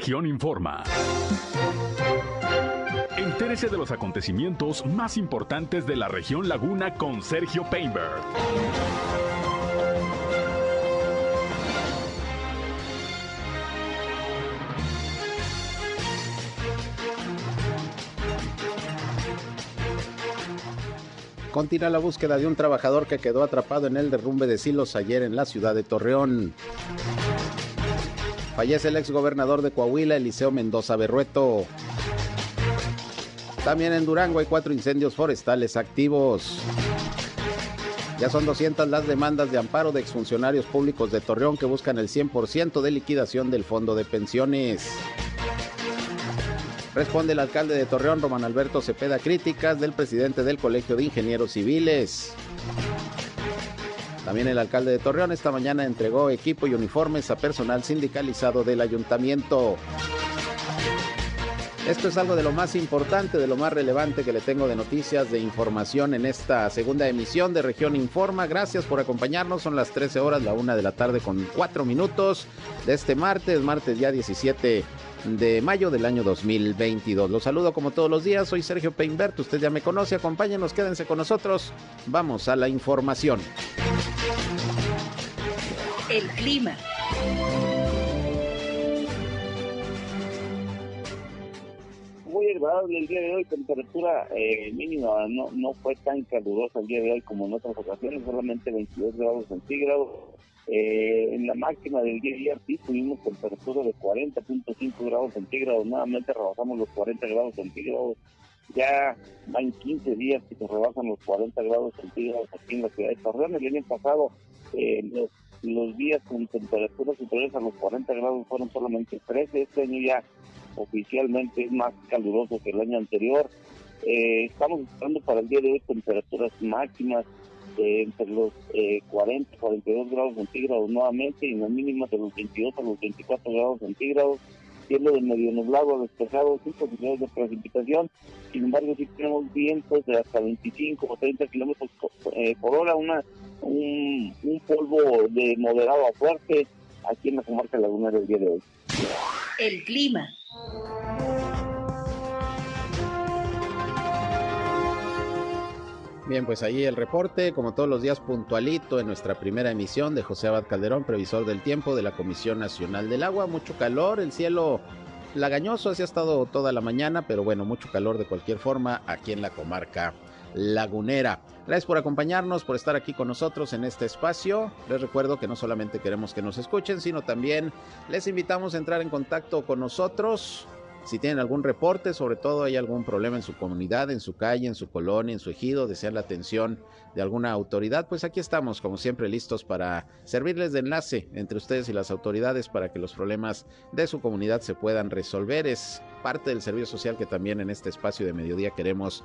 Región Informa. Entérese de los acontecimientos más importantes de la región Laguna con Sergio Painberg. Continúa la búsqueda de un trabajador que quedó atrapado en el derrumbe de silos ayer en la ciudad de Torreón. Fallece el exgobernador de Coahuila, Eliseo Mendoza Berrueto. También en Durango hay cuatro incendios forestales activos. Ya son 200 las demandas de amparo de exfuncionarios públicos de Torreón que buscan el 100% de liquidación del fondo de pensiones. Responde el alcalde de Torreón, Román Alberto Cepeda, críticas del presidente del Colegio de Ingenieros Civiles. También el alcalde de Torreón esta mañana entregó equipo y uniformes a personal sindicalizado del ayuntamiento. Esto es algo de lo más importante, de lo más relevante que le tengo de noticias, de información en esta segunda emisión de Región Informa. Gracias por acompañarnos. Son las 13 horas, la una de la tarde con cuatro minutos de este martes, martes ya 17 de mayo del año 2022. Los saludo como todos los días, soy Sergio Peinbert, usted ya me conoce, acompáñenos, quédense con nosotros, vamos a la información. El clima. Muy agradable el día de hoy, temperatura eh, mínima no, no fue tan calurosa el día de hoy como en otras ocasiones, solamente 22 grados centígrados eh, en la máxima del día ayer sí tuvimos temperatura de 40.5 grados centígrados, nuevamente rebasamos los 40 grados centígrados. Ya van 15 días que se rebasan los 40 grados centígrados aquí en la ciudad de Torreón. El año pasado eh, los, los días con temperaturas superiores a los 40 grados fueron solamente 13. Este año ya oficialmente es más caluroso que el año anterior. Eh, estamos esperando para el día de hoy temperaturas máximas entre los eh, 40 42 grados centígrados nuevamente y las mínimas de los 22 a los 24 grados centígrados cielo de medio nublado despejado sin posibilidades de precipitación. Sin embargo si tenemos vientos de hasta 25 o 30 kilómetros eh, por hora una un, un polvo de moderado a fuerte aquí en la comarca lagunera el día de hoy. El clima Bien, pues ahí el reporte, como todos los días puntualito en nuestra primera emisión de José Abad Calderón, previsor del tiempo de la Comisión Nacional del Agua. Mucho calor, el cielo lagañoso, así ha estado toda la mañana, pero bueno, mucho calor de cualquier forma aquí en la comarca lagunera. Gracias por acompañarnos, por estar aquí con nosotros en este espacio. Les recuerdo que no solamente queremos que nos escuchen, sino también les invitamos a entrar en contacto con nosotros si tienen algún reporte, sobre todo hay algún problema en su comunidad, en su calle, en su colonia, en su ejido, desean la atención de alguna autoridad, pues aquí estamos, como siempre, listos para servirles de enlace entre ustedes y las autoridades para que los problemas de su comunidad se puedan resolver. Es parte del servicio social que también en este espacio de mediodía queremos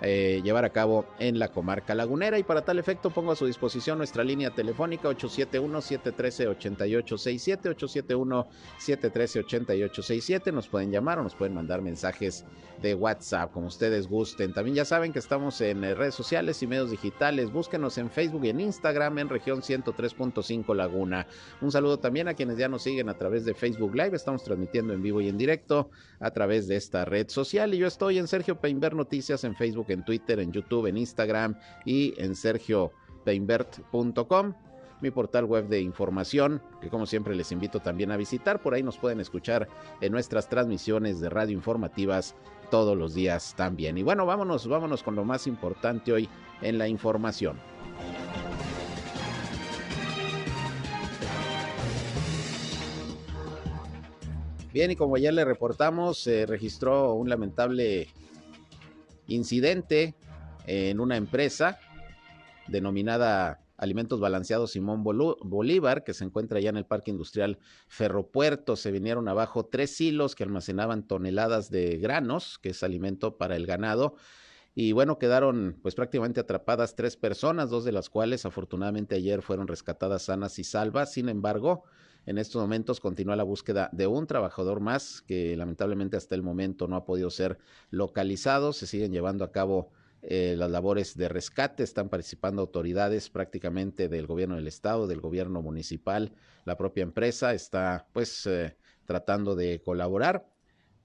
eh, llevar a cabo en la comarca lagunera. Y para tal efecto pongo a su disposición nuestra línea telefónica 871-713-8867, 871-713-8867, nos pueden llamar o nos pueden mandar mensajes de WhatsApp como ustedes gusten. También ya saben que estamos en eh, redes sociales y medios digitales, búsquenos en Facebook y en Instagram en región 103.5 Laguna. Un saludo también a quienes ya nos siguen a través de Facebook Live, estamos transmitiendo en vivo y en directo a través de esta red social. Y yo estoy en Sergio Peinber Noticias en Facebook en Twitter, en YouTube, en Instagram y en sergiopeinbert.com mi portal web de información, que como siempre les invito también a visitar. Por ahí nos pueden escuchar en nuestras transmisiones de radio informativas todos los días también. Y bueno, vámonos, vámonos con lo más importante hoy en la información. Bien, y como ya le reportamos, se registró un lamentable incidente en una empresa denominada Alimentos Balanceados Simón Bolívar, que se encuentra ya en el Parque Industrial Ferropuerto. Se vinieron abajo tres silos que almacenaban toneladas de granos, que es alimento para el ganado. Y bueno, quedaron pues prácticamente atrapadas tres personas, dos de las cuales afortunadamente ayer fueron rescatadas sanas y salvas. Sin embargo, en estos momentos continúa la búsqueda de un trabajador más que lamentablemente hasta el momento no ha podido ser localizado. Se siguen llevando a cabo eh, las labores de rescate. Están participando autoridades prácticamente del gobierno del estado, del gobierno municipal, la propia empresa está pues eh, tratando de colaborar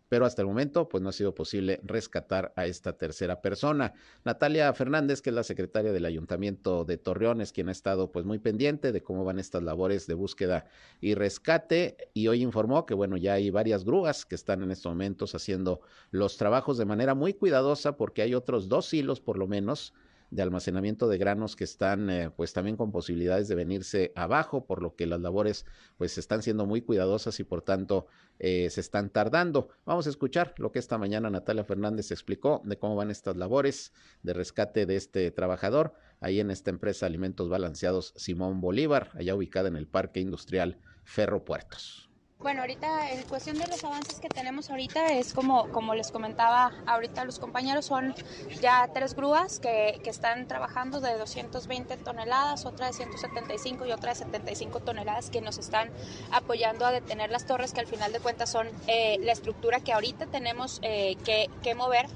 pero hasta el momento pues no ha sido posible rescatar a esta tercera persona. Natalia Fernández, que es la secretaria del Ayuntamiento de Torreón, es quien ha estado pues muy pendiente de cómo van estas labores de búsqueda y rescate y hoy informó que bueno, ya hay varias grúas que están en estos momentos haciendo los trabajos de manera muy cuidadosa porque hay otros dos hilos por lo menos de almacenamiento de granos que están eh, pues también con posibilidades de venirse abajo, por lo que las labores pues están siendo muy cuidadosas y por tanto eh, se están tardando. Vamos a escuchar lo que esta mañana Natalia Fernández explicó de cómo van estas labores de rescate de este trabajador ahí en esta empresa Alimentos Balanceados Simón Bolívar, allá ubicada en el Parque Industrial Ferro Puertos. Bueno, ahorita en cuestión de los avances que tenemos ahorita es como, como les comentaba ahorita los compañeros, son ya tres grúas que, que están trabajando de 220 toneladas, otra de 175 y otra de 75 toneladas que nos están apoyando a detener las torres que al final de cuentas son eh, la estructura que ahorita tenemos eh, que, que mover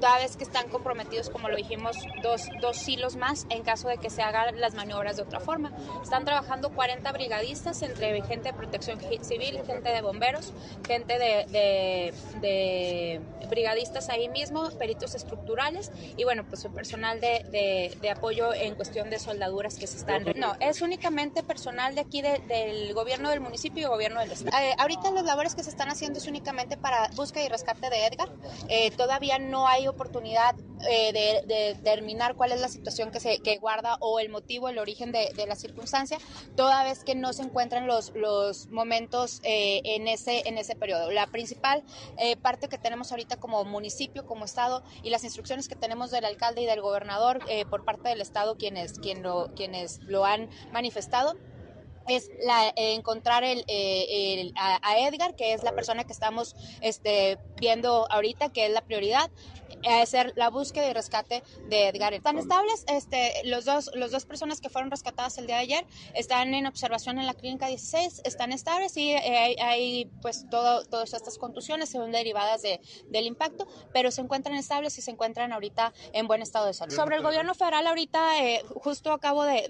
toda vez que están comprometidos, como lo dijimos, dos, dos silos más en caso de que se hagan las maniobras de otra forma. Están trabajando 40 brigadistas entre gente de protección civil, gente de bomberos, gente de, de, brigadistas ahí mismo, peritos estructurales y bueno, pues el personal de, de, apoyo en cuestión de soldaduras que se están... No, es únicamente personal de aquí del gobierno del municipio y gobierno del estado. Eh, ahorita las labores que se están haciendo es únicamente para búsqueda y rescate de Edgar. Eh, todavía no hay oportunidad eh, de, determinar cuál es la situación que se que guarda o el motivo, el origen de, la circunstancia, toda vez que no se encuentran los, los momentos eh, en, ese, en ese periodo. La principal eh, parte que tenemos ahorita como municipio, como Estado, y las instrucciones que tenemos del alcalde y del gobernador por parte del Estado, quienes, quien lo, quienes lo han manifestado, es la, encontrar el, a, Edgar, que es la persona que estamos este, viendo ahorita, que es la prioridad, hacer la búsqueda y rescate de Edgar. Están estables, este, los dos, los dos personas que fueron rescatadas el día de ayer están en observación en la clínica 16, están estables y eh, hay, pues todo, todas estas contusiones son derivadas de, del impacto, pero se encuentran estables y se encuentran ahorita en buen estado de salud. Sobre el gobierno federal ahorita, eh, justo acabo de,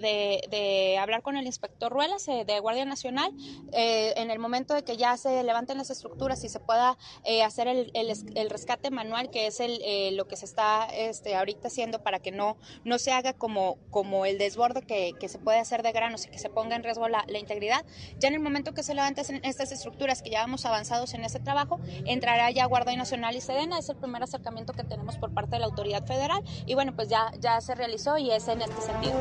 de, hablar con el inspector Ruelas eh, de Guardia Nacional, en el momento de que ya se levanten las estructuras y se pueda hacer el, el, el, rescate manual, que es el eh, lo que se está este, ahorita haciendo para que no, no se haga como, como el desborde que, que se puede hacer de granos y que se ponga en riesgo la, integridad. Ya en el momento que se levanten estas estructuras, que ya vamos avanzados en ese trabajo, entrará ya Guardia Nacional y Sedena, es el primer acercamiento que tenemos por parte de la autoridad federal y bueno, pues ya, ya se realizó y es en este sentido.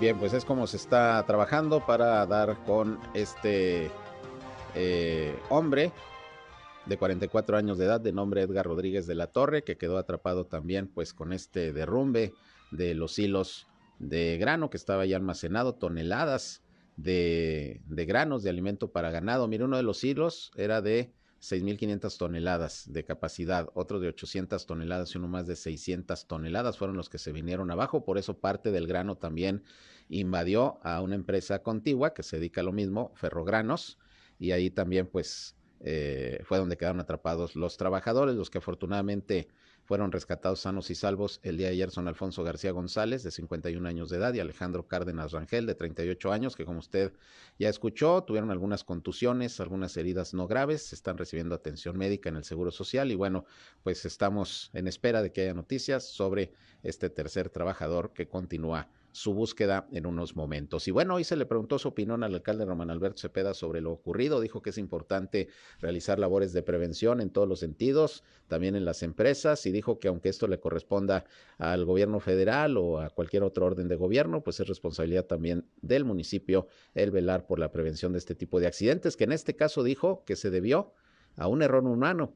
Bien, pues es como se está trabajando para dar con este eh, hombre de 44 años de edad de nombre Edgar Rodríguez de la Torre, que quedó atrapado también pues con este derrumbe de los hilos de grano que estaba ya almacenado, toneladas de, de granos de alimento para ganado. Mire, uno de los hilos era de 6.500 toneladas de capacidad, otro de 800 toneladas y uno más de 600 toneladas fueron los que se vinieron abajo, por eso parte del grano también invadió a una empresa contigua que se dedica a lo mismo, Ferrogranos, y ahí también pues eh, fue donde quedaron atrapados los trabajadores, los que afortunadamente fueron rescatados sanos y salvos. El día de ayer son Alfonso García González, de 51 años de edad, y Alejandro Cárdenas Rangel, de 38 años, que como usted ya escuchó, tuvieron algunas contusiones, algunas heridas no graves, están recibiendo atención médica en el Seguro Social y bueno, pues estamos en espera de que haya noticias sobre este tercer trabajador que continúa su búsqueda en unos momentos. Y bueno, hoy se le preguntó su opinión al alcalde Román Alberto Cepeda sobre lo ocurrido. Dijo que es importante realizar labores de prevención en todos los sentidos, también en las empresas, y dijo que aunque esto le corresponda al gobierno federal o a cualquier otro orden de gobierno, pues es responsabilidad también del municipio el velar por la prevención de este tipo de accidentes, que en este caso dijo que se debió a un error humano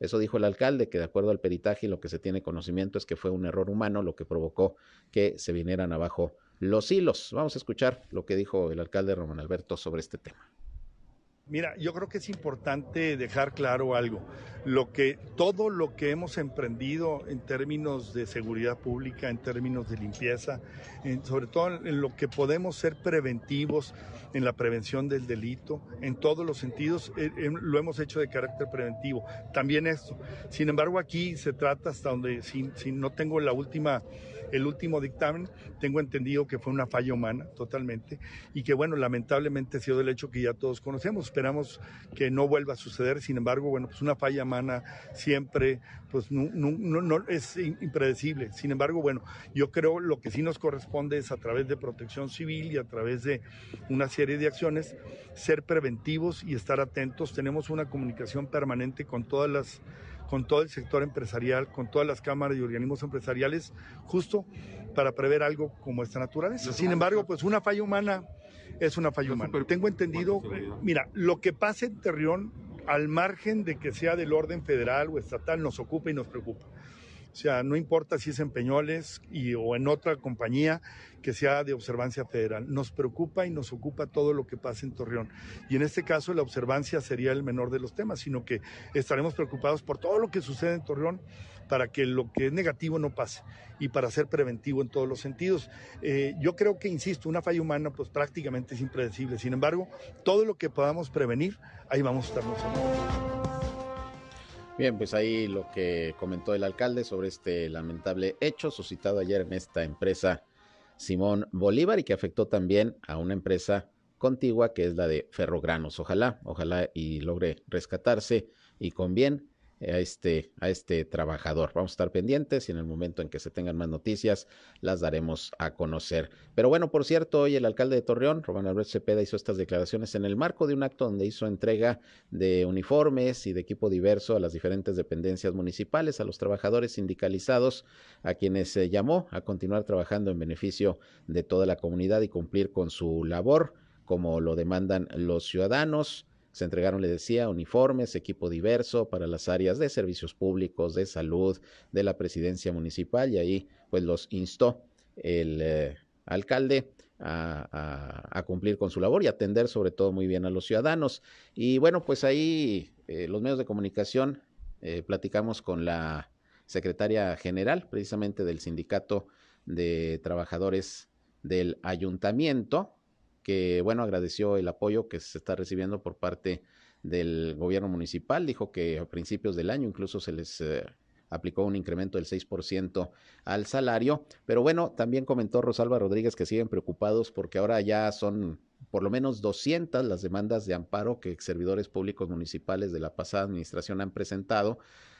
eso dijo el alcalde, que de acuerdo al peritaje y lo que se tiene conocimiento es que fue un error humano lo que provocó que se vinieran abajo los hilos. Vamos a escuchar lo que dijo el alcalde Román Alberto sobre este tema. Mira, yo creo que es importante dejar claro algo. Lo que, todo lo que hemos emprendido en términos de seguridad pública, en términos de limpieza, sobre todo en lo que podemos ser preventivos, en la prevención del delito, en todos los sentidos, eh, eh, lo hemos hecho de carácter preventivo. También esto. Sin embargo, aquí se trata hasta donde, si, si no tengo la última el último dictamen, tengo entendido que fue una falla humana totalmente y que bueno, lamentablemente ha sido el hecho que ya todos conocemos. Esperamos que no vuelva a suceder, sin embargo, bueno, pues una falla humana siempre pues no, no, es impredecible. Sin embargo, bueno, yo creo lo que sí nos corresponde es a través de protección civil y a través de una serie de acciones ser preventivos y estar atentos. Tenemos una comunicación permanente con todas las con todo el sector empresarial, con todas las cámaras y organismos empresariales, justo para prever algo como esta naturaleza. Sin embargo, pues una falla humana es una falla humana. Tengo entendido, mira, lo que pasa en Terrión al margen de que sea del orden federal o estatal, nos ocupa y nos preocupa. O sea, no importa si es en Peñoles y, o en otra compañía que sea de observancia federal. Nos preocupa y nos ocupa todo lo que pasa en Torreón. Y en este caso la observancia sería el menor de los temas, sino que estaremos preocupados por todo lo que sucede en Torreón para que lo que es negativo no pase y para ser preventivo en todos los sentidos. Eh, yo creo que, insisto, una falla humana pues prácticamente es impredecible. Sin embargo, todo lo que podamos prevenir, ahí vamos a estar nosotros. Bien, pues ahí lo que comentó el alcalde sobre este lamentable hecho suscitado ayer en esta empresa Simón Bolívar y que afectó también a una empresa contigua que es la de Ferrogranos. Ojalá, ojalá y logre rescatarse y con bien a este, a este trabajador. Vamos a estar pendientes y en el momento en que se tengan más noticias las daremos a conocer. Pero bueno, por cierto, hoy el alcalde de Torreón, Román Alberto Cepeda, hizo estas declaraciones en el marco de un acto donde hizo entrega de uniformes y de equipo diverso a las diferentes dependencias municipales, a los trabajadores sindicalizados, a quienes se llamó a continuar trabajando en beneficio de toda la comunidad y cumplir con su labor como lo demandan los ciudadanos. Se entregaron, le decía, uniformes, equipo diverso para las áreas de servicios públicos, de salud, de la presidencia municipal y ahí pues los instó el eh, alcalde a, cumplir con su labor y atender sobre todo muy bien a los ciudadanos. Y bueno, pues ahí eh, los medios de comunicación eh, platicamos con la secretaria general precisamente del sindicato de trabajadores del ayuntamiento, que, bueno, agradeció el apoyo que se está recibiendo por parte del gobierno municipal. Dijo que a principios del año incluso se les eh, aplicó un incremento del 6% al salario. Pero bueno, también comentó Rosalba Rodríguez que siguen preocupados porque ahora ya son por lo menos 200 las demandas de amparo que servidores públicos municipales de la pasada administración han presentado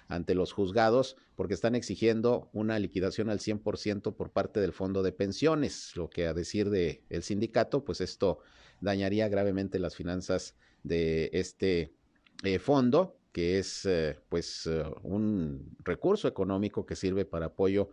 ante los juzgados porque están exigiendo una liquidación al 100% por parte del fondo de pensiones, lo que a decir de el sindicato, pues esto dañaría gravemente las finanzas de este eh, fondo, que es eh, pues eh, un recurso económico que sirve para apoyo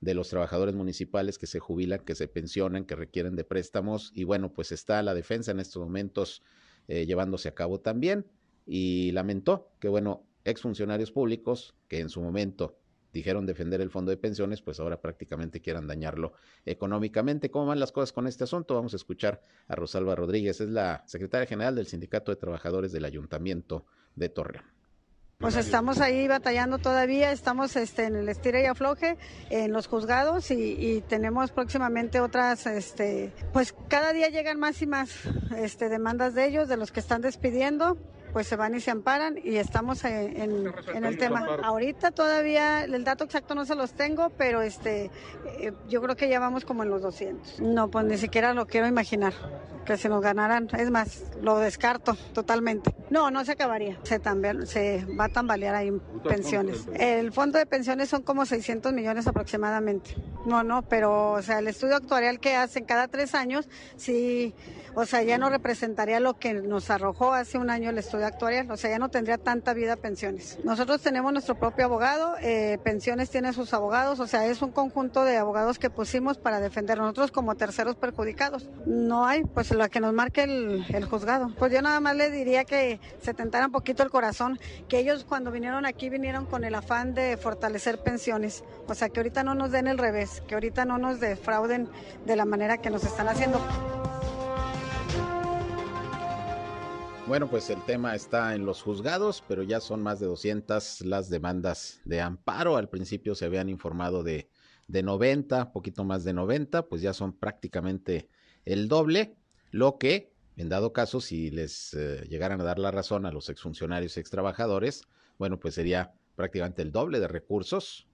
de los trabajadores municipales que se jubilan, que se pensionan, que requieren de préstamos y bueno, pues está la defensa en estos momentos llevándose a cabo también y lamentó que bueno, exfuncionarios públicos que en su momento dijeron defender el fondo de pensiones, pues ahora prácticamente quieran dañarlo económicamente. ¿Cómo van las cosas con este asunto? Vamos a escuchar a Rosalba Rodríguez, es la secretaria general del Sindicato de Trabajadores del Ayuntamiento de Torreón. Pues estamos ahí batallando todavía, estamos este, en el estira y afloje en los juzgados y, tenemos próximamente otras, este, pues cada día llegan más y más este, demandas de ellos, de los que están despidiendo pues se van y se amparan y estamos en, el tema. Ahorita todavía el dato exacto no se los tengo, pero este eh, yo creo que ya vamos como en los 200. No, pues ni siquiera lo quiero imaginar que se nos ganaran. Es más, lo descarto totalmente. No, no se acabaría. Se, también, se va a tambalear ahí pensiones. El fondo de pensiones son como 600 millones aproximadamente. No, no, pero o sea, el estudio actuarial que hacen cada tres años, sí, o sea, ya no representaría lo que nos arrojó hace un año el estudio actuarial, o sea, ya no tendría tanta vida pensiones. Nosotros tenemos nuestro propio abogado, eh, pensiones tiene sus abogados, o sea, es un conjunto de abogados que pusimos para defender nosotros como terceros perjudicados. No hay, pues lo que nos marque el, el juzgado. Pues yo nada más le diría que se tentara un poquito el corazón, que ellos cuando vinieron aquí vinieron con el afán de fortalecer pensiones, o sea, que ahorita no nos den el revés, que ahorita no nos defrauden de la manera que nos están haciendo. Bueno, pues el tema está en los juzgados, pero ya son más de 200 las demandas de amparo. Al principio se habían informado de, de 90, poquito más de 90, pues ya son prácticamente el doble, lo que, en dado caso, si les eh, llegaran a dar la razón a los exfuncionarios y extrabajadores, bueno, pues sería prácticamente el doble de recursos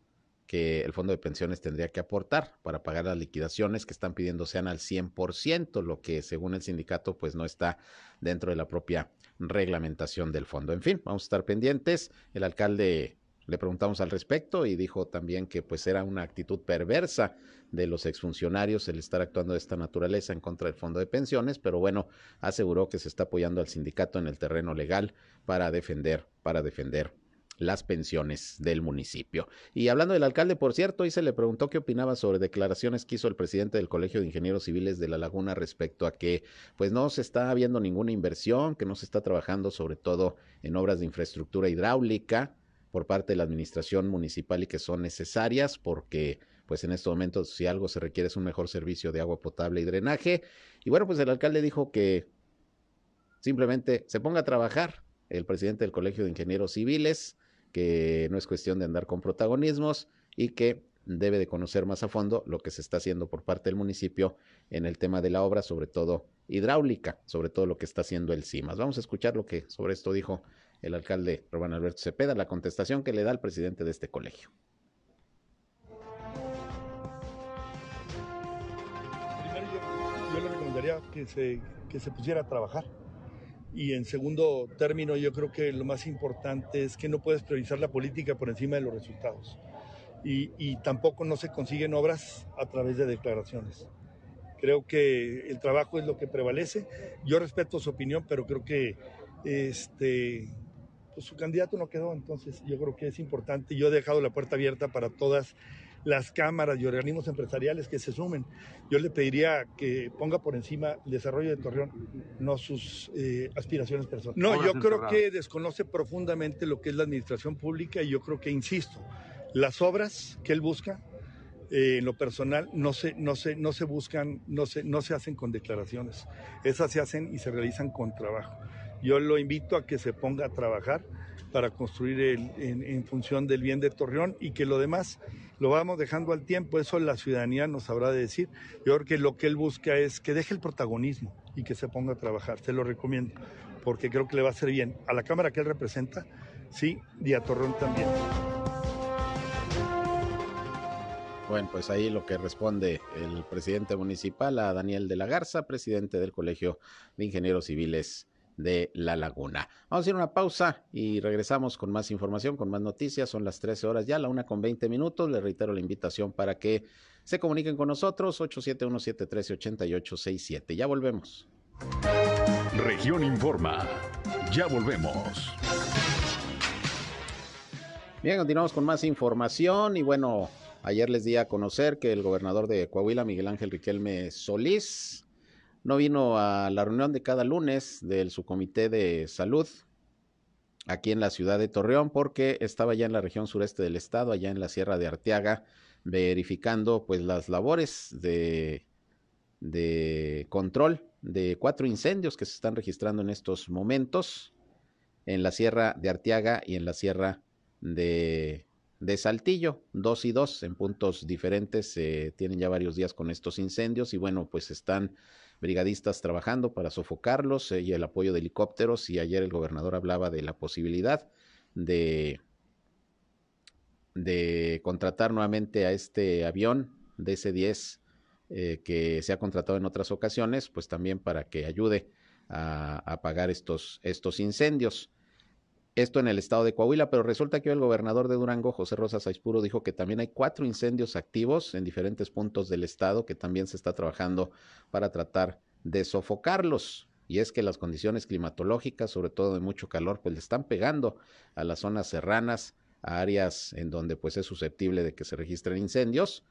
que el fondo de pensiones tendría que aportar para pagar las liquidaciones que están pidiendo sean al 100%, lo que según el sindicato pues no está dentro de la propia reglamentación del fondo. En fin, vamos a estar pendientes. El alcalde le preguntamos al respecto y dijo también que pues era una actitud perversa de los exfuncionarios el estar actuando de esta naturaleza en contra del fondo de pensiones, pero bueno, aseguró que se está apoyando al sindicato en el terreno legal para defender, para defender las pensiones del municipio. Y hablando del alcalde, por cierto, y se le preguntó qué opinaba sobre declaraciones que hizo el presidente del Colegio de Ingenieros Civiles de La Laguna respecto a que pues no se está viendo ninguna inversión, que no se está trabajando sobre todo en obras de infraestructura hidráulica por parte de la administración municipal y que son necesarias porque pues en estos momentos si algo se requiere es un mejor servicio de agua potable y drenaje. Y bueno, pues el alcalde dijo que simplemente se ponga a trabajar el presidente del Colegio de Ingenieros Civiles, que no es cuestión de andar con protagonismos y que debe de conocer más a fondo lo que se está haciendo por parte del municipio en el tema de la obra, sobre todo hidráulica, sobre todo lo que está haciendo el CIMAS. Vamos a escuchar lo que sobre esto dijo el alcalde Román Alberto Cepeda, la contestación que le da al presidente de este colegio. Primero yo, le recomendaría que se, que se pusiera a trabajar y en segundo término, yo creo que lo más importante es que no puedes priorizar la política por encima de los resultados. Y, tampoco no se consiguen obras a través de declaraciones. Creo que el trabajo es lo que prevalece. Yo respeto su opinión, pero creo que este, pues su candidato no quedó. Entonces yo creo que es importante. Yo he dejado la puerta abierta para todas las cámaras y organismos empresariales que se sumen. Yo le pediría que ponga por encima el desarrollo de Torreón, no sus eh, aspiraciones personales. No, yo creo que desconoce profundamente lo que es la administración pública y yo creo que, insisto, las obras que él busca eh, en lo personal no se, no se, no se buscan, no se, no se hacen con declaraciones. Esas se hacen y se realizan con trabajo. Yo lo invito a que se ponga a trabajar para construir en, función del bien de Torreón y que lo demás lo vamos dejando al tiempo, eso la ciudadanía nos sabrá de decir. Yo creo que lo que él busca es que deje el protagonismo y que se ponga a trabajar, se lo recomiendo, porque creo que le va a hacer bien a la Cámara que él representa, sí, y a Torreón también. Bueno, pues ahí lo que responde el presidente municipal a Daniel de la Garza, presidente del Colegio de Ingenieros Civiles de La Laguna. Vamos a hacer una pausa y regresamos con más información, con más noticias. Son las 13 horas ya, la una con 20 minutos. Les reitero la invitación para que se comuniquen con nosotros, 871-713-8867. Ya volvemos. Región Informa. Ya volvemos. Bien, continuamos con más información y bueno, ayer les di a conocer que el gobernador de Coahuila, Miguel Ángel Riquelme Solís, no vino a la reunión de cada lunes del subcomité de salud aquí en la ciudad de Torreón porque estaba ya en la región sureste del estado, allá en la Sierra de Arteaga, verificando pues las labores de, de control de cuatro incendios que se están registrando en estos momentos en la Sierra de Arteaga y en la Sierra de, de Saltillo, dos y dos en puntos diferentes, se tienen ya varios días con estos incendios y bueno, pues están brigadistas trabajando para sofocarlos eh, y el apoyo de helicópteros. Y ayer el gobernador hablaba de la posibilidad de, de contratar nuevamente a este avión DC-10 eh, que se ha contratado en otras ocasiones, pues también para que ayude a, apagar estos, estos incendios. Esto en el estado de Coahuila, pero resulta que el gobernador de Durango, José Rosa Saispuro, dijo que también hay cuatro incendios activos en diferentes puntos del estado que también se está trabajando para tratar de sofocarlos. Y es que las condiciones climatológicas, sobre todo de mucho calor, pues le están pegando a las zonas serranas, a áreas en donde pues es susceptible de que se registren incendios,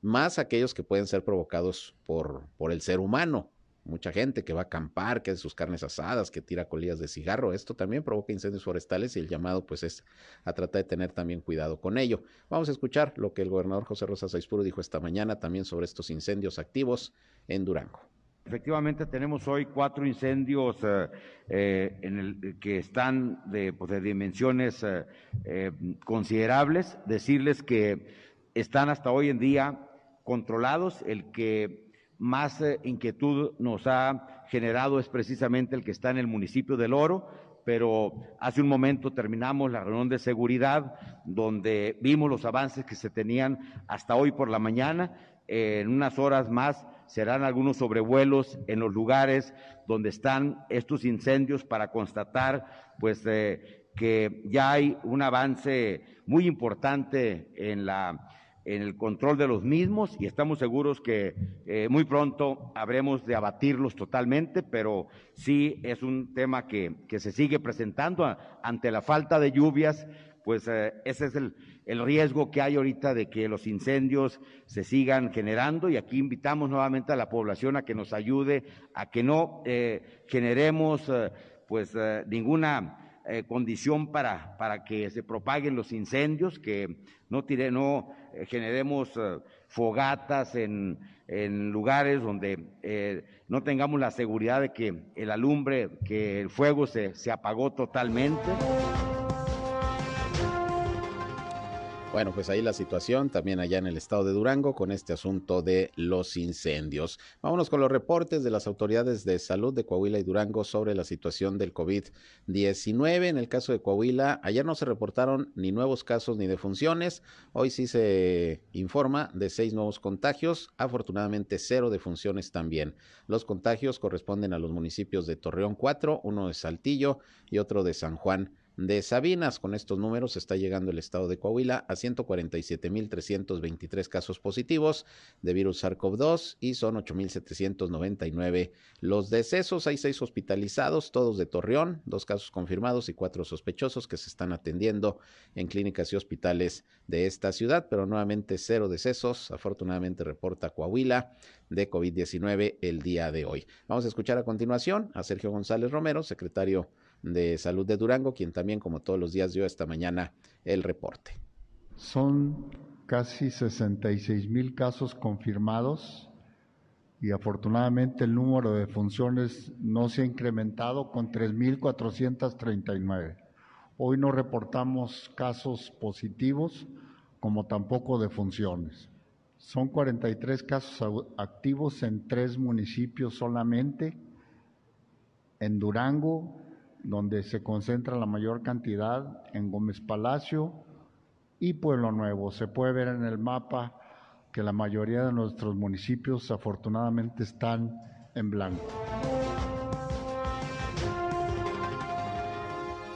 más aquellos que pueden ser provocados por, por el ser humano mucha gente que va a acampar, que hace sus carnes asadas, que tira colillas de cigarro. Esto también provoca incendios forestales y el llamado pues es a tratar de tener también cuidado con ello. Vamos a escuchar lo que el gobernador José Rosa Saispuro dijo esta mañana también sobre estos incendios activos en Durango. Efectivamente, tenemos hoy cuatro incendios eh, eh, en el, que están de, pues, dimensiones eh, considerables. Decirles que están hasta hoy en día controlados. El que más eh, inquietud nos ha generado es precisamente el que está en el municipio del Oro, pero hace un momento terminamos la reunión de seguridad donde vimos los avances que se tenían hasta hoy por la mañana. en unas horas más serán algunos sobrevuelos en los lugares donde están estos incendios para constatar pues eh, que ya hay un avance muy importante en la en el control de los mismos y estamos seguros que eh, muy pronto habremos de abatirlos totalmente, pero sí es un tema que, que se sigue presentando ante la falta de lluvias, pues eh, ese es el, el, riesgo que hay ahorita de que los incendios se sigan generando y aquí invitamos nuevamente a la población a que nos ayude a que no eh, generemos pues ninguna condición para, para que se propaguen los incendios, que no, tire, no eh, generemos eh, fogatas en, en, lugares donde eh, no tengamos la seguridad de que el alumbre, que el fuego se, se apagó totalmente. Bueno, pues ahí la situación también allá en el estado de Durango con este asunto de los incendios. Vámonos con los reportes de las autoridades de salud de Coahuila y Durango sobre la situación del COVID-19. En el caso de Coahuila, ayer no se reportaron ni nuevos casos ni defunciones. Hoy sí se informa de seis nuevos contagios, afortunadamente cero defunciones también. Los contagios corresponden a los municipios de Torreón 4, uno de Saltillo y otro de San Juan de Sabinas. Con estos números está llegando el estado de Coahuila a 147.323 casos positivos de virus SARS-CoV-2 y son 8.799 los decesos. Hay seis hospitalizados, todos de Torreón, dos casos confirmados y cuatro sospechosos que se están atendiendo en clínicas y hospitales de esta ciudad, pero nuevamente cero decesos. Afortunadamente reporta Coahuila de COVID-19 el día de hoy. Vamos a escuchar a continuación a Sergio González Romero, secretario de Salud de Durango, quien también, como todos los días, dio esta mañana el reporte. Son casi 66 mil casos confirmados y afortunadamente el número de funciones no se ha incrementado con 3.439. Hoy no reportamos casos positivos como tampoco de funciones. Son 43 casos activos en tres municipios solamente, en Durango, donde se concentra la mayor cantidad en Gómez Palacio y Pueblo Nuevo. Se puede ver en el mapa que la mayoría de nuestros municipios afortunadamente están en blanco.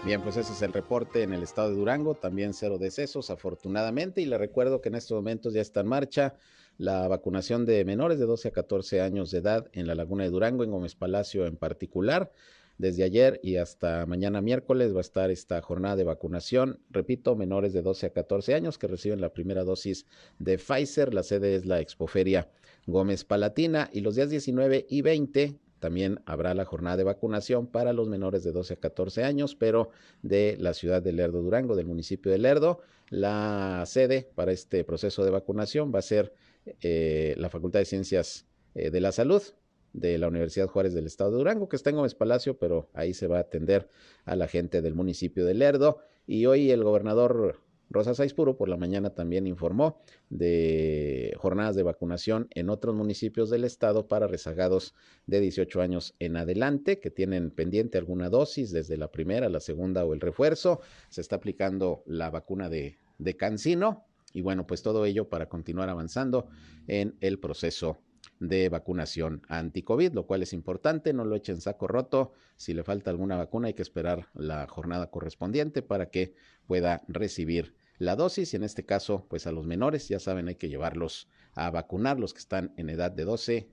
Bien, pues ese es el reporte en el estado de Durango, también cero decesos afortunadamente y le recuerdo que en estos momentos ya está en marcha la vacunación de menores de 12 a 14 años de edad en la Laguna de Durango, en Gómez Palacio en particular. Desde ayer y hasta mañana miércoles va a estar esta jornada de vacunación. Repito, menores de 12 a 14 años que reciben la primera dosis de Pfizer. La sede es la Expoferia Gómez Palatina y los días 19 y 20 también habrá la jornada de vacunación para los menores de 12 a 14 años, pero de la ciudad de Lerdo Durango, del municipio de Lerdo. La sede para este proceso de vacunación va a ser eh, la Facultad de Ciencias eh, de la Salud, de la Universidad Juárez del Estado de Durango, que está en Gómez Palacio, pero ahí se va a atender a la gente del municipio de Lerdo. Y hoy el gobernador Rosa Saizpuro por la mañana también informó de jornadas de vacunación en otros municipios del estado para rezagados de 18 años en adelante que tienen pendiente alguna dosis desde la primera, la segunda o el refuerzo. Se está aplicando la vacuna de, de Cancino y bueno, pues todo ello para continuar avanzando en el proceso de vacunación anti-COVID, lo cual es importante, no lo echen saco roto. Si le falta alguna vacuna, hay que esperar la jornada correspondiente para que pueda recibir la dosis y en este caso, pues a los menores, ya saben, hay que llevarlos a vacunar, los que están en edad de 12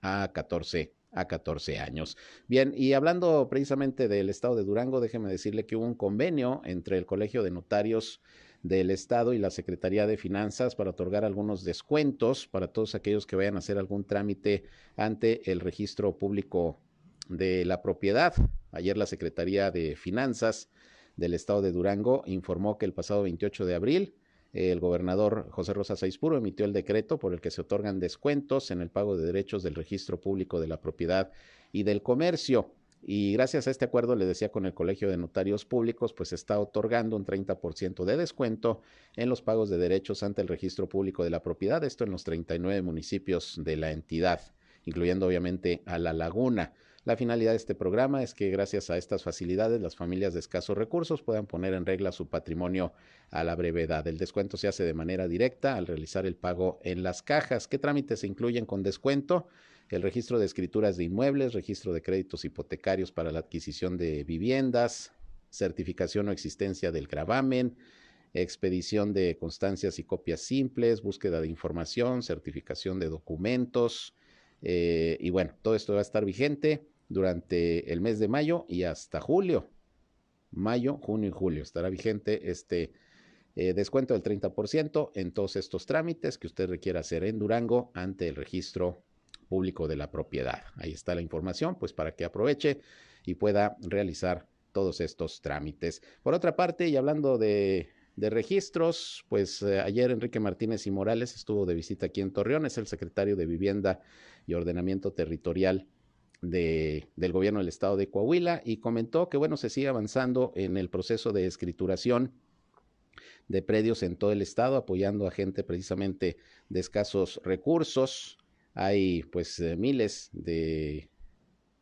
a 14 a 14 años. Bien, y hablando precisamente del estado de Durango, déjeme decirle que hubo un convenio entre el Colegio de Notarios del Estado y la Secretaría de Finanzas para otorgar algunos descuentos para todos aquellos que vayan a hacer algún trámite ante el registro público de la propiedad. Ayer la Secretaría de Finanzas del Estado de Durango informó que el pasado 28 de abril el gobernador José Rosa Saizpuro emitió el decreto por el que se otorgan descuentos en el pago de derechos del registro público de la propiedad y del comercio. Y gracias a este acuerdo, le decía con el Colegio de Notarios Públicos, pues está otorgando un 30% de descuento en los pagos de derechos ante el registro público de la propiedad, esto en los 39 municipios de la entidad. incluyendo obviamente a La Laguna. La finalidad de este programa es que gracias a estas facilidades las familias de escasos recursos puedan poner en regla su patrimonio a la brevedad. El descuento se hace de manera directa al realizar el pago en las cajas. ¿Qué trámites se incluyen con descuento? El registro de escrituras de inmuebles, registro de créditos hipotecarios para la adquisición de viviendas, certificación o existencia del gravamen, expedición de constancias y copias simples, búsqueda de información, certificación de documentos. Eh, y bueno, todo esto va a estar vigente durante el mes de mayo y hasta julio. Mayo, junio y julio estará vigente este eh, descuento del 30% en todos estos trámites que usted requiera hacer en Durango ante el registro público de la propiedad. Ahí está la información, pues para que aproveche y pueda realizar todos estos trámites. Por otra parte, y hablando de, registros, pues eh, ayer Enrique Martínez y Morales estuvo de visita aquí en Torreón, es el secretario de Vivienda y Ordenamiento Territorial del gobierno del estado de Coahuila y comentó que, bueno, se sigue avanzando en el proceso de escrituración de predios en todo el estado, apoyando a gente precisamente de escasos recursos. Hay pues eh, miles de,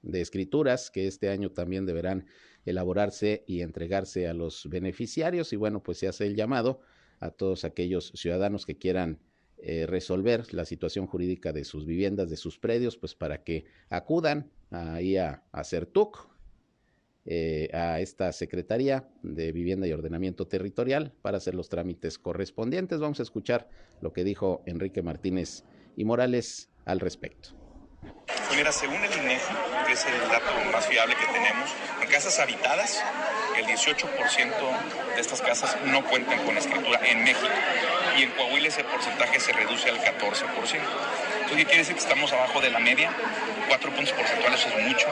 de escrituras que este año también deberán elaborarse y entregarse a los beneficiarios y bueno, pues se hace el llamado a todos aquellos ciudadanos que quieran eh, resolver la situación jurídica de sus viviendas, de sus predios, pues para que acudan ahí a, a CERTUC, eh, a esta Secretaría de Vivienda y Ordenamiento Territorial para hacer los trámites correspondientes. Vamos a escuchar lo que dijo Enrique Martínez y Morales al respecto. Pues mira, según el INEGI, que es el dato más fiable que tenemos, en casas habitadas, el 18% de estas casas no cuentan con escritura en México y en Coahuila ese porcentaje se reduce al 14%. Entonces, ¿qué quiere decir que estamos abajo de la media? Cuatro puntos porcentuales es mucho.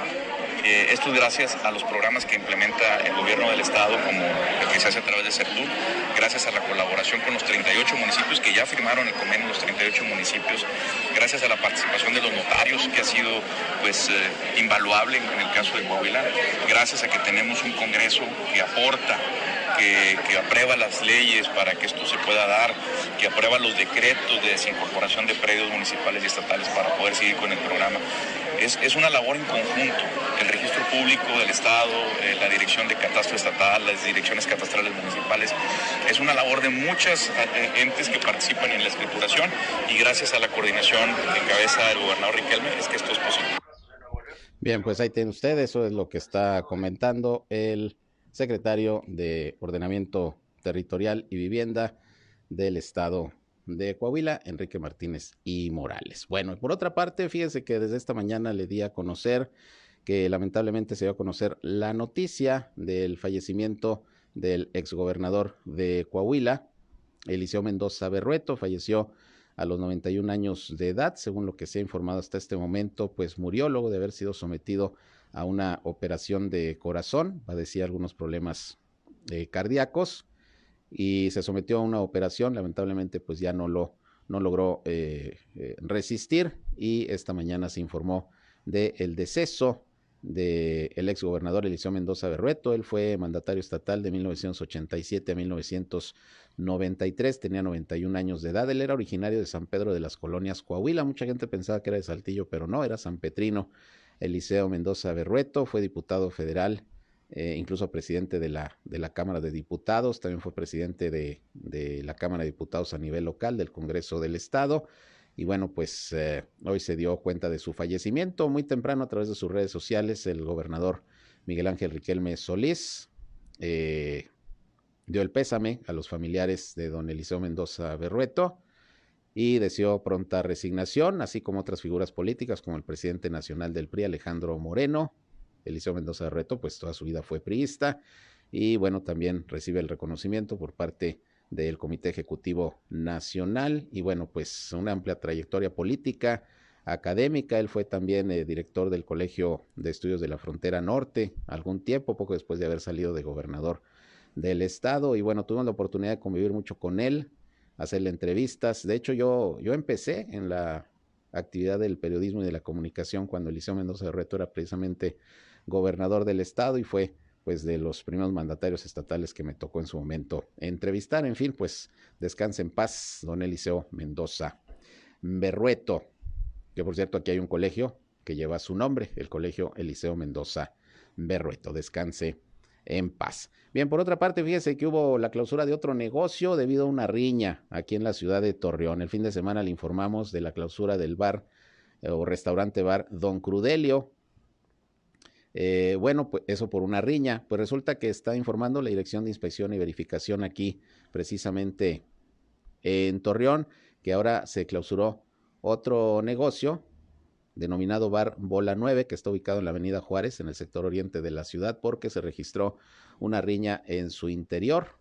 Eh, esto es gracias a los programas que implementa el gobierno del estado, como el que se hace a través de CERTUR, gracias a la colaboración con los 38 municipios que ya firmaron el convenio, los 38 municipios, gracias a la participación de los notarios, que ha sido pues eh, invaluable en el caso de Coahuila, gracias a que tenemos un Congreso que aporta que, aprueba las leyes para que esto se pueda dar, que aprueba los decretos de desincorporación de predios municipales y estatales para poder seguir con el programa. Es, es una labor en conjunto, el registro público del Estado, eh, la dirección de catastro estatal, las direcciones catastrales municipales. Es una labor de muchas eh, entes que participan en la escrituración y gracias a la coordinación en cabeza del gobernador Riquelme es que esto es posible. Bien, pues ahí tienen ustedes, eso es lo que está comentando el secretario de Ordenamiento Territorial y Vivienda del Estado de Coahuila, Enrique Martínez y Morales. Bueno, por otra parte, fíjense que desde esta mañana le di a conocer que lamentablemente se dio a conocer la noticia del fallecimiento del exgobernador de Coahuila, Eliseo Mendoza Berrueto, falleció a los 91 años de edad, según lo que se ha informado hasta este momento, pues murió luego de haber sido sometido a una operación de corazón, padecía algunos problemas eh, cardíacos y se sometió a una operación, lamentablemente pues ya no lo no logró eh, eh, resistir y esta mañana se informó del el deceso del ex exgobernador Eliseo Mendoza Berrueto. Él fue mandatario estatal de 1987 a 1993, tenía 91 años de edad. Él era originario de San Pedro de las Colonias Coahuila. Mucha gente pensaba que era de Saltillo, pero no, era San Petrino. Eliseo Mendoza Berrueto, fue diputado federal, eh, incluso presidente de la, de la Cámara de Diputados, también fue presidente de, de, la Cámara de Diputados a nivel local del Congreso del Estado. Y bueno, pues eh, hoy se dio cuenta de su fallecimiento muy temprano a través de sus redes sociales. El gobernador Miguel Ángel Riquelme Solís eh, dio el pésame a los familiares de don Eliseo Mendoza Berrueto y deseó pronta resignación, así como otras figuras políticas como el presidente nacional del PRI, Alejandro Moreno. Eliseo Mendoza Reto, pues toda su vida fue priista y bueno, también recibe el reconocimiento por parte del Comité Ejecutivo Nacional y bueno, pues una amplia trayectoria política, académica. Él fue también eh, director del Colegio de Estudios de la Frontera Norte algún tiempo, poco después de haber salido de gobernador del estado y bueno, tuve la oportunidad de convivir mucho con él, hacerle entrevistas. De hecho, yo, yo empecé en la actividad del periodismo y de la comunicación cuando Eliseo Mendoza Reto era precisamente gobernador del estado y fue pues de los primeros mandatarios estatales que me tocó en su momento entrevistar. En fin, pues descanse en paz, don Eliseo Mendoza Berrueto. que por cierto aquí hay un colegio que lleva su nombre, el Colegio Eliseo Mendoza Berrueto. Descanse en paz. Bien, por otra parte, fíjese que hubo la clausura de otro negocio debido a una riña aquí en la ciudad de Torreón. El fin de semana le informamos de la clausura del bar eh, o restaurante bar Don Crudelio. Eh, bueno, pues eso por una riña. Pues resulta que está informando la Dirección de Inspección y Verificación aquí, precisamente en Torreón, que ahora se clausuró otro negocio denominado Bar Bola 9, que está ubicado en la Avenida Juárez, en el sector oriente de la ciudad, porque se registró una riña en su interior.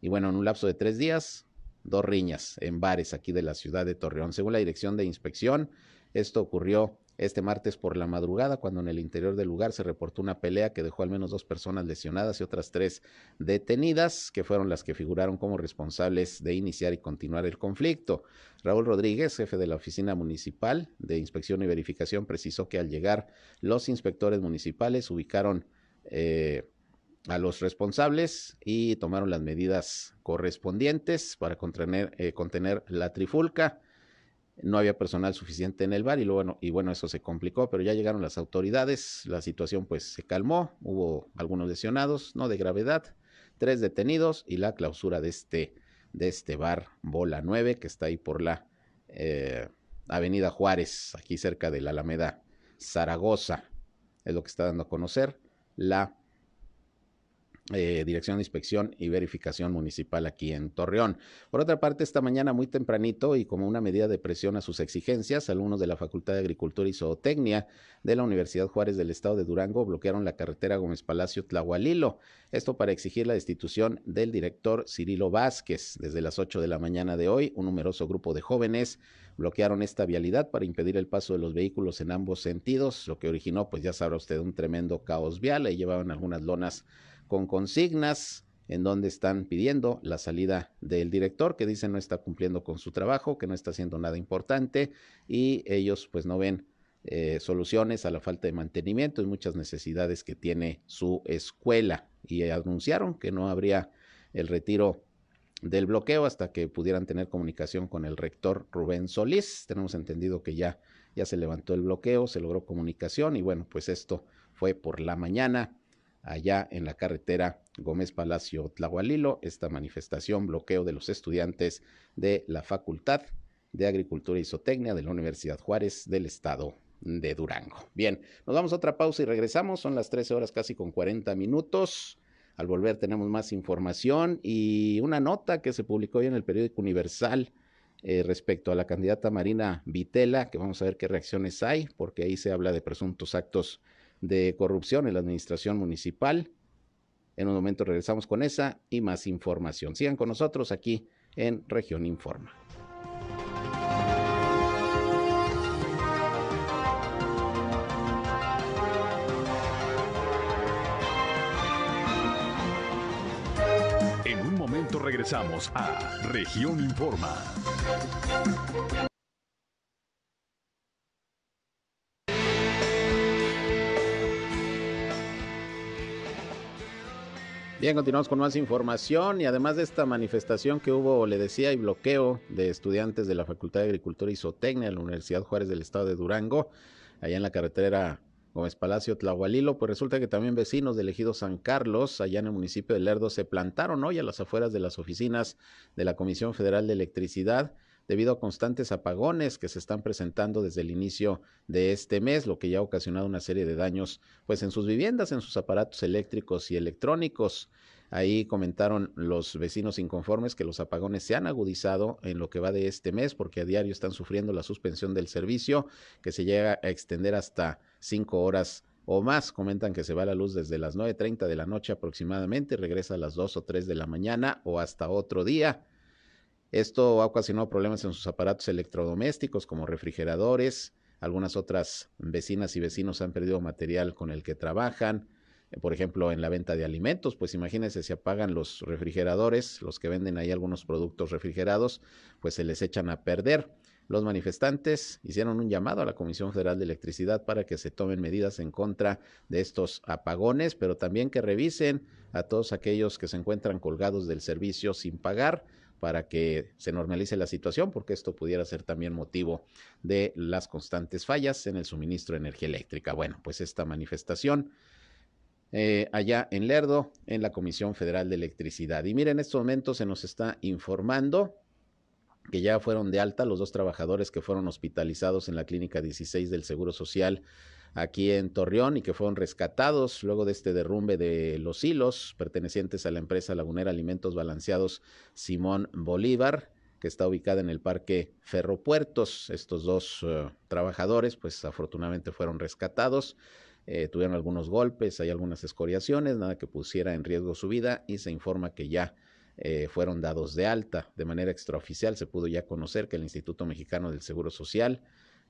Y bueno, en un lapso de tres días, dos riñas en bares aquí de la ciudad de Torreón. Según la Dirección de Inspección, esto ocurrió este martes por la madrugada, cuando en el interior del lugar se reportó una pelea que dejó al menos dos personas lesionadas y otras tres detenidas, que fueron las que figuraron como responsables de iniciar y continuar el conflicto. Raúl Rodríguez, jefe de la Oficina Municipal de Inspección y Verificación, precisó que al llegar los inspectores municipales ubicaron eh, a los responsables y tomaron las medidas correspondientes para contener, eh, contener la trifulca no había personal suficiente en el bar y, luego, y bueno, eso se complicó, pero ya llegaron las autoridades, la situación pues se calmó, hubo algunos lesionados, no de gravedad, tres detenidos y la clausura de este, de este bar Bola 9 que está ahí por la eh, Avenida Juárez, aquí cerca de la Alameda Zaragoza, es lo que está dando a conocer la eh, Dirección de Inspección y Verificación Municipal aquí en Torreón. Por otra parte, esta mañana muy tempranito y como una medida de presión a sus exigencias, alumnos de la Facultad de Agricultura y Zootecnia de la Universidad Juárez del Estado de Durango bloquearon la carretera Gómez Palacio Tlahualilo. Esto para exigir la destitución del director Cirilo Vázquez. Desde las 8 de la mañana de hoy, un numeroso grupo de jóvenes bloquearon esta vialidad para impedir el paso de los vehículos en ambos sentidos, lo que originó, pues ya sabrá usted, un tremendo caos vial. Ahí llevaban algunas lonas con consignas en donde están pidiendo la salida del director que dice no está cumpliendo con su trabajo, que no está haciendo nada importante y ellos pues no ven eh, soluciones a la falta de mantenimiento y muchas necesidades que tiene su escuela y anunciaron que no habría el retiro del bloqueo hasta que pudieran tener comunicación con el rector Rubén Solís. Tenemos entendido que ya, ya se levantó el bloqueo, se logró comunicación y bueno, pues esto fue por la mañana allá en la carretera Gómez Palacio Tlahualilo, esta manifestación, bloqueo de los estudiantes de la Facultad de Agricultura y Zootecnia de la Universidad Juárez del Estado de Durango. Bien, nos damos a otra pausa y regresamos, son las 13 horas casi con 40 minutos. Al volver tenemos más información y una nota que se publicó hoy en el periódico Universal eh, respecto a la candidata Marina Vitela, que vamos a ver qué reacciones hay, porque ahí se habla de presuntos actos de corrupción en la administración municipal. En un momento regresamos con esa y más información. Sigan con nosotros aquí en Región Informa. En un momento regresamos a Región Informa. Bien, continuamos con más información y además de esta manifestación que hubo, le decía, y bloqueo de estudiantes de la Facultad de Agricultura y Zootecnia de la Universidad Juárez del Estado de Durango, allá en la carretera Gómez Palacio Tlahualilo, pues resulta que también vecinos del ejido San Carlos, allá en el municipio de Lerdo, se plantaron hoy a las afueras de las oficinas de la Comisión Federal de Electricidad debido a constantes apagones que se están presentando desde el inicio de este mes, lo que ya ha ocasionado una serie de daños pues en sus viviendas, en sus aparatos eléctricos y electrónicos. Ahí comentaron los vecinos inconformes que los apagones se han agudizado en lo que va de este mes porque a diario están sufriendo la suspensión del servicio que se llega a extender hasta cinco horas o más. Comentan que se va la luz desde las 9.30 de la noche aproximadamente, regresa a las 2 o 3 de la mañana o hasta otro día. Esto ha ocasionado problemas en sus aparatos electrodomésticos como refrigeradores. Algunas otras vecinas y vecinos han perdido material con el que trabajan. Eh, por ejemplo, en la venta de alimentos, pues imagínense si apagan los refrigeradores, los que venden ahí algunos productos refrigerados, pues se les echan a perder. Los manifestantes hicieron un llamado a la Comisión Federal de Electricidad para que se tomen medidas en contra de estos apagones, pero también que revisen a todos aquellos que se encuentran colgados del servicio sin pagar para que se normalice la situación, porque esto pudiera ser también motivo de las constantes fallas en el suministro de energía eléctrica. Bueno, pues esta manifestación eh, allá en Lerdo, en la Comisión Federal de Electricidad. Y miren, en estos momentos se nos está informando que ya fueron de alta los dos trabajadores que fueron hospitalizados en la Clínica 16 del Seguro Social aquí en Torreón y que fueron rescatados luego de este derrumbe de los hilos pertenecientes a la empresa lagunera Alimentos Balanceados Simón Bolívar que está ubicada en el Parque Ferropuertos. Estos dos uh, trabajadores, pues afortunadamente fueron rescatados, eh, tuvieron algunos golpes, hay algunas escoriaciones, nada que pusiera en riesgo su vida y se informa que ya eh, fueron dados de alta. De manera extraoficial se pudo ya conocer que el Instituto Mexicano del Seguro Social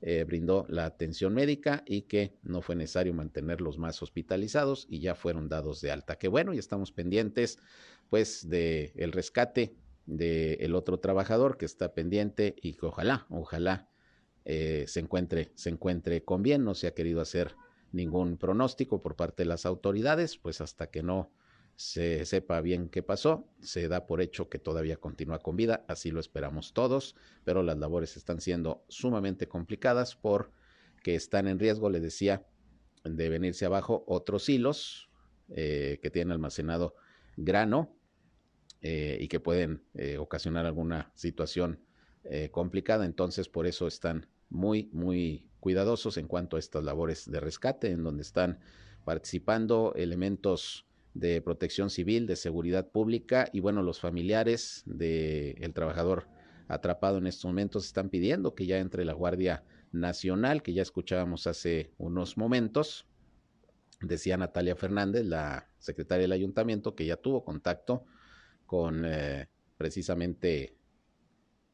eh, brindó la atención médica y que no fue necesario mantenerlos más hospitalizados y ya fueron dados de alta. Que bueno, y estamos pendientes pues de el rescate del el otro trabajador que está pendiente y que ojalá, ojalá eh, se encuentre, se encuentre con bien. No se ha querido hacer ningún pronóstico por parte de las autoridades, pues hasta que no se sepa bien qué pasó, se da por hecho que todavía continúa con vida, así lo esperamos todos, pero las labores están siendo sumamente complicadas porque están en riesgo, le decía, de venirse abajo otros hilos eh, que tienen almacenado grano eh, y que pueden eh, ocasionar alguna situación complicada, entonces por eso están muy, muy cuidadosos en cuanto a estas labores de rescate, en donde están participando elementos de protección civil, de seguridad pública y bueno, los familiares del trabajador atrapado en estos momentos están pidiendo que ya entre la Guardia Nacional, que ya escuchábamos hace unos momentos, decía Natalia Fernández, la secretaria del ayuntamiento, que ya tuvo contacto con eh, precisamente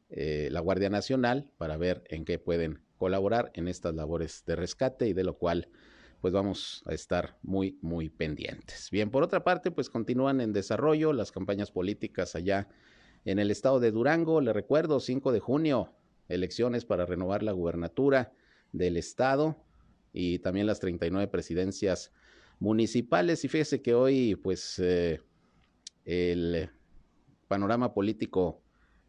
eh, la Guardia Nacional para ver en qué pueden colaborar en estas labores de rescate y de lo cual pues vamos a estar muy, muy pendientes. Bien, por otra parte, pues continúan en desarrollo las campañas políticas allá en el estado de Durango. Le recuerdo, 5 de junio, elecciones para renovar la gubernatura del estado y también las 39 presidencias municipales. Y fíjese que hoy, pues, eh, el panorama político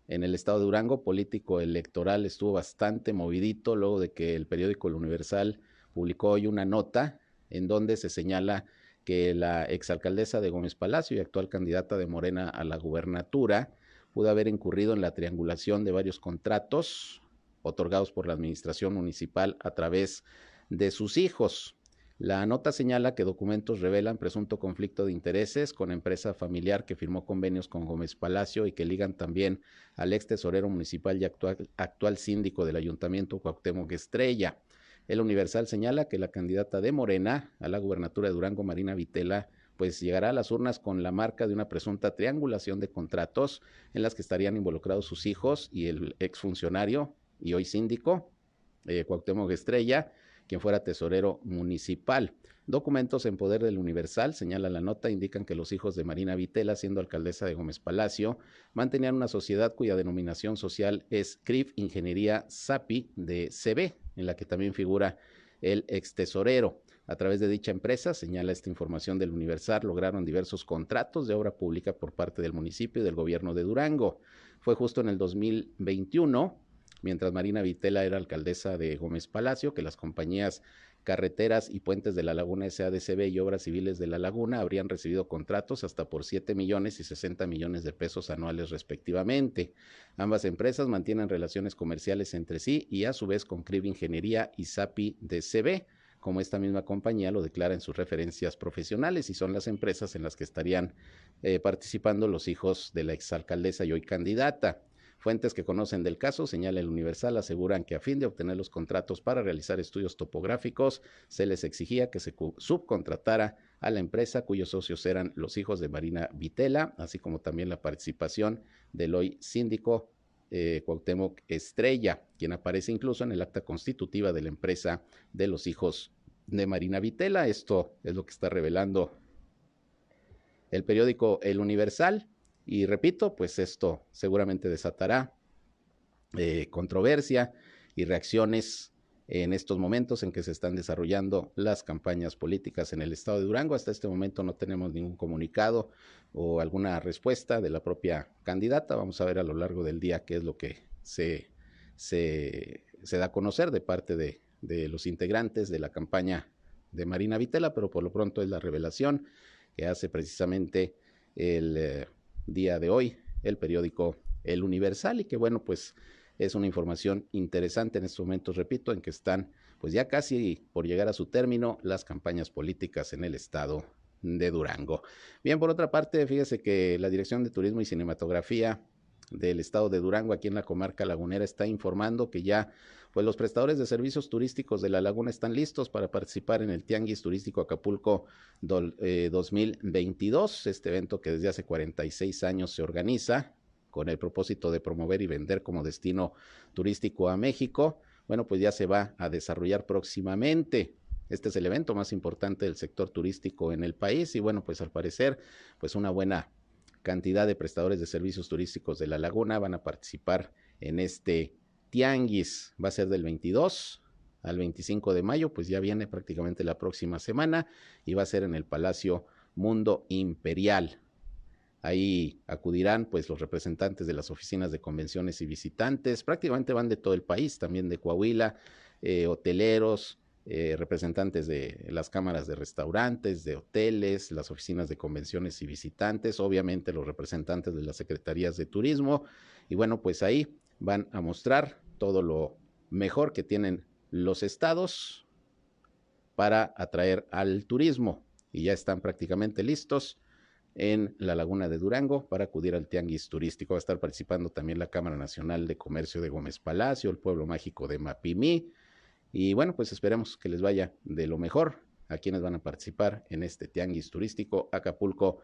en el estado de Durango, político electoral, estuvo bastante movidito luego de que el periódico El Universal publicó hoy una nota en donde se señala que la exalcaldesa de Gómez Palacio y actual candidata de Morena a la gubernatura pudo haber incurrido en la triangulación de varios contratos otorgados por la administración municipal a través de sus hijos. La nota señala que documentos revelan presunto conflicto de intereses con empresa familiar que firmó convenios con Gómez Palacio y que ligan también al ex tesorero municipal y actual, actual síndico del ayuntamiento Cuauhtémoc Estrella. El Universal señala que la candidata de Morena a la gubernatura de Durango, Marina Vitela, pues llegará a las urnas con la marca de una presunta triangulación de contratos en las que estarían involucrados sus hijos y el exfuncionario y hoy síndico, eh, Cuauhtémoc Estrella, quien fuera tesorero municipal. Documentos en poder del Universal, señala la nota, indican que los hijos de Marina Vitela, siendo alcaldesa de Gómez Palacio, mantenían una sociedad cuya denominación social es CRIF Ingeniería SAPI de CB, en la que también figura el ex tesorero. A través de dicha empresa, señala esta información del Universal, lograron diversos contratos de obra pública por parte del municipio y del gobierno de Durango. Fue justo en el 2021, mientras Marina Vitela era alcaldesa de Gómez Palacio, que las compañías carreteras y puentes de la Laguna SADCB y obras civiles de la Laguna habrían recibido contratos hasta por 7 millones y 60 millones de pesos anuales respectivamente. Ambas empresas mantienen relaciones comerciales entre sí y a su vez con CRIB Ingeniería y SAPI DCB como esta misma compañía lo declara en sus referencias profesionales y son las empresas en las que estarían eh, participando los hijos de la exalcaldesa y hoy candidata. Fuentes que conocen del caso, señala el Universal, aseguran que a fin de obtener los contratos para realizar estudios topográficos, se les exigía que se subcontratara a la empresa cuyos socios eran los hijos de Marina Vitela, así como también la participación del hoy síndico eh, Cuauhtémoc Estrella, quien aparece incluso en el acta constitutiva de la empresa de los hijos de Marina Vitela. Esto es lo que está revelando el periódico El Universal. Y repito, pues esto seguramente desatará eh, controversia y reacciones en estos momentos en que se están desarrollando las campañas políticas en el estado de Durango. Hasta este momento no tenemos ningún comunicado o alguna respuesta de la propia candidata. Vamos a ver a lo largo del día qué es lo que se, se, da a conocer de parte de, de los integrantes de la campaña de Marina Vitela, pero por lo pronto es la revelación que hace precisamente el eh, día de hoy el periódico El Universal y que bueno, pues es una información interesante en estos momentos, repito, en que están pues ya casi por llegar a su término las campañas políticas en el estado de Durango. Bien, por otra parte, fíjese que la Dirección de Turismo y Cinematografía del estado de Durango, aquí en la comarca lagunera, está informando que ya pues los prestadores de servicios turísticos de la laguna están listos para participar en el Tianguis Turístico Acapulco 2022, eh, este evento que desde hace 46 años se organiza con el propósito de promover y vender como destino turístico a México. Bueno, pues ya se va a desarrollar próximamente. Este es el evento más importante del sector turístico en el país y bueno, pues al parecer, pues una buena cantidad de prestadores de servicios turísticos de la laguna van a participar en este tianguis. Va a ser del 22 al 25 de mayo, pues ya viene prácticamente la próxima semana y va a ser en el Palacio Mundo Imperial. Ahí acudirán pues los representantes de las oficinas de convenciones y visitantes, prácticamente van de todo el país, también de Coahuila, eh, hoteleros, eh, representantes de las cámaras de restaurantes, de hoteles, las oficinas de convenciones y visitantes, obviamente los representantes de las secretarías de turismo. Y bueno, pues ahí van a mostrar todo lo mejor que tienen los estados para atraer al turismo. Y ya están prácticamente listos en la laguna de Durango para acudir al tianguis turístico. Va a estar participando también la Cámara Nacional de Comercio de Gómez Palacio, el pueblo mágico de Mapimí, y bueno, pues esperemos que les vaya de lo mejor a quienes van a participar en este tianguis turístico Acapulco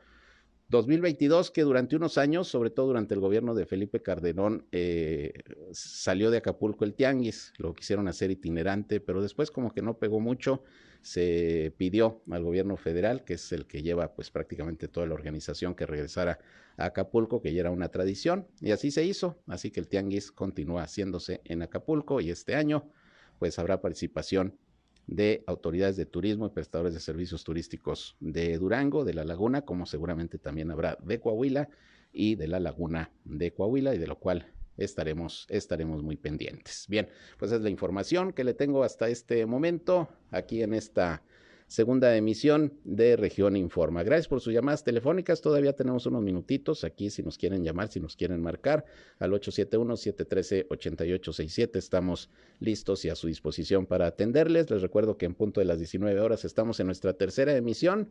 2022, que durante unos años, sobre todo durante el gobierno de Felipe Cardenón, eh, salió de Acapulco el tianguis, lo quisieron hacer itinerante, pero después como que no pegó mucho, se pidió al gobierno federal, que es el que lleva pues prácticamente toda la organización, que regresara a Acapulco, que ya era una tradición, y así se hizo, así que el tianguis continúa haciéndose en Acapulco y este año pues habrá participación de autoridades de turismo y prestadores de servicios turísticos de Durango, de la laguna, como seguramente también habrá de Coahuila y de la laguna de Coahuila, y de lo cual estaremos, estaremos muy pendientes. Bien, pues es la información que le tengo hasta este momento aquí en esta segunda emisión de Región Informa. Gracias por sus llamadas telefónicas. Todavía tenemos unos minutitos aquí si nos quieren llamar, si nos quieren marcar al 871-713-8867. Estamos listos y a su disposición para atenderles. Les recuerdo que en punto de las 19 horas estamos en nuestra tercera emisión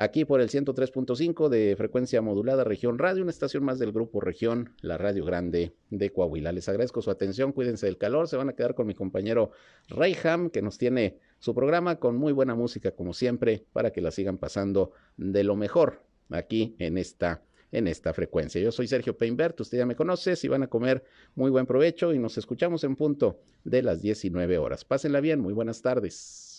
aquí por el 103.5 de frecuencia modulada Región Radio, una estación más del grupo Región, la Radio Grande de Coahuila. Les agradezco su atención, cuídense del calor, se van a quedar con mi compañero Rayham, que nos tiene su programa con muy buena música como siempre, para que la sigan pasando de lo mejor aquí en esta en esta frecuencia. Yo soy Sergio Peinbert, usted ya me conoce, si van a comer muy buen provecho y nos escuchamos en punto de las 19 horas. Pásenla bien, muy buenas tardes.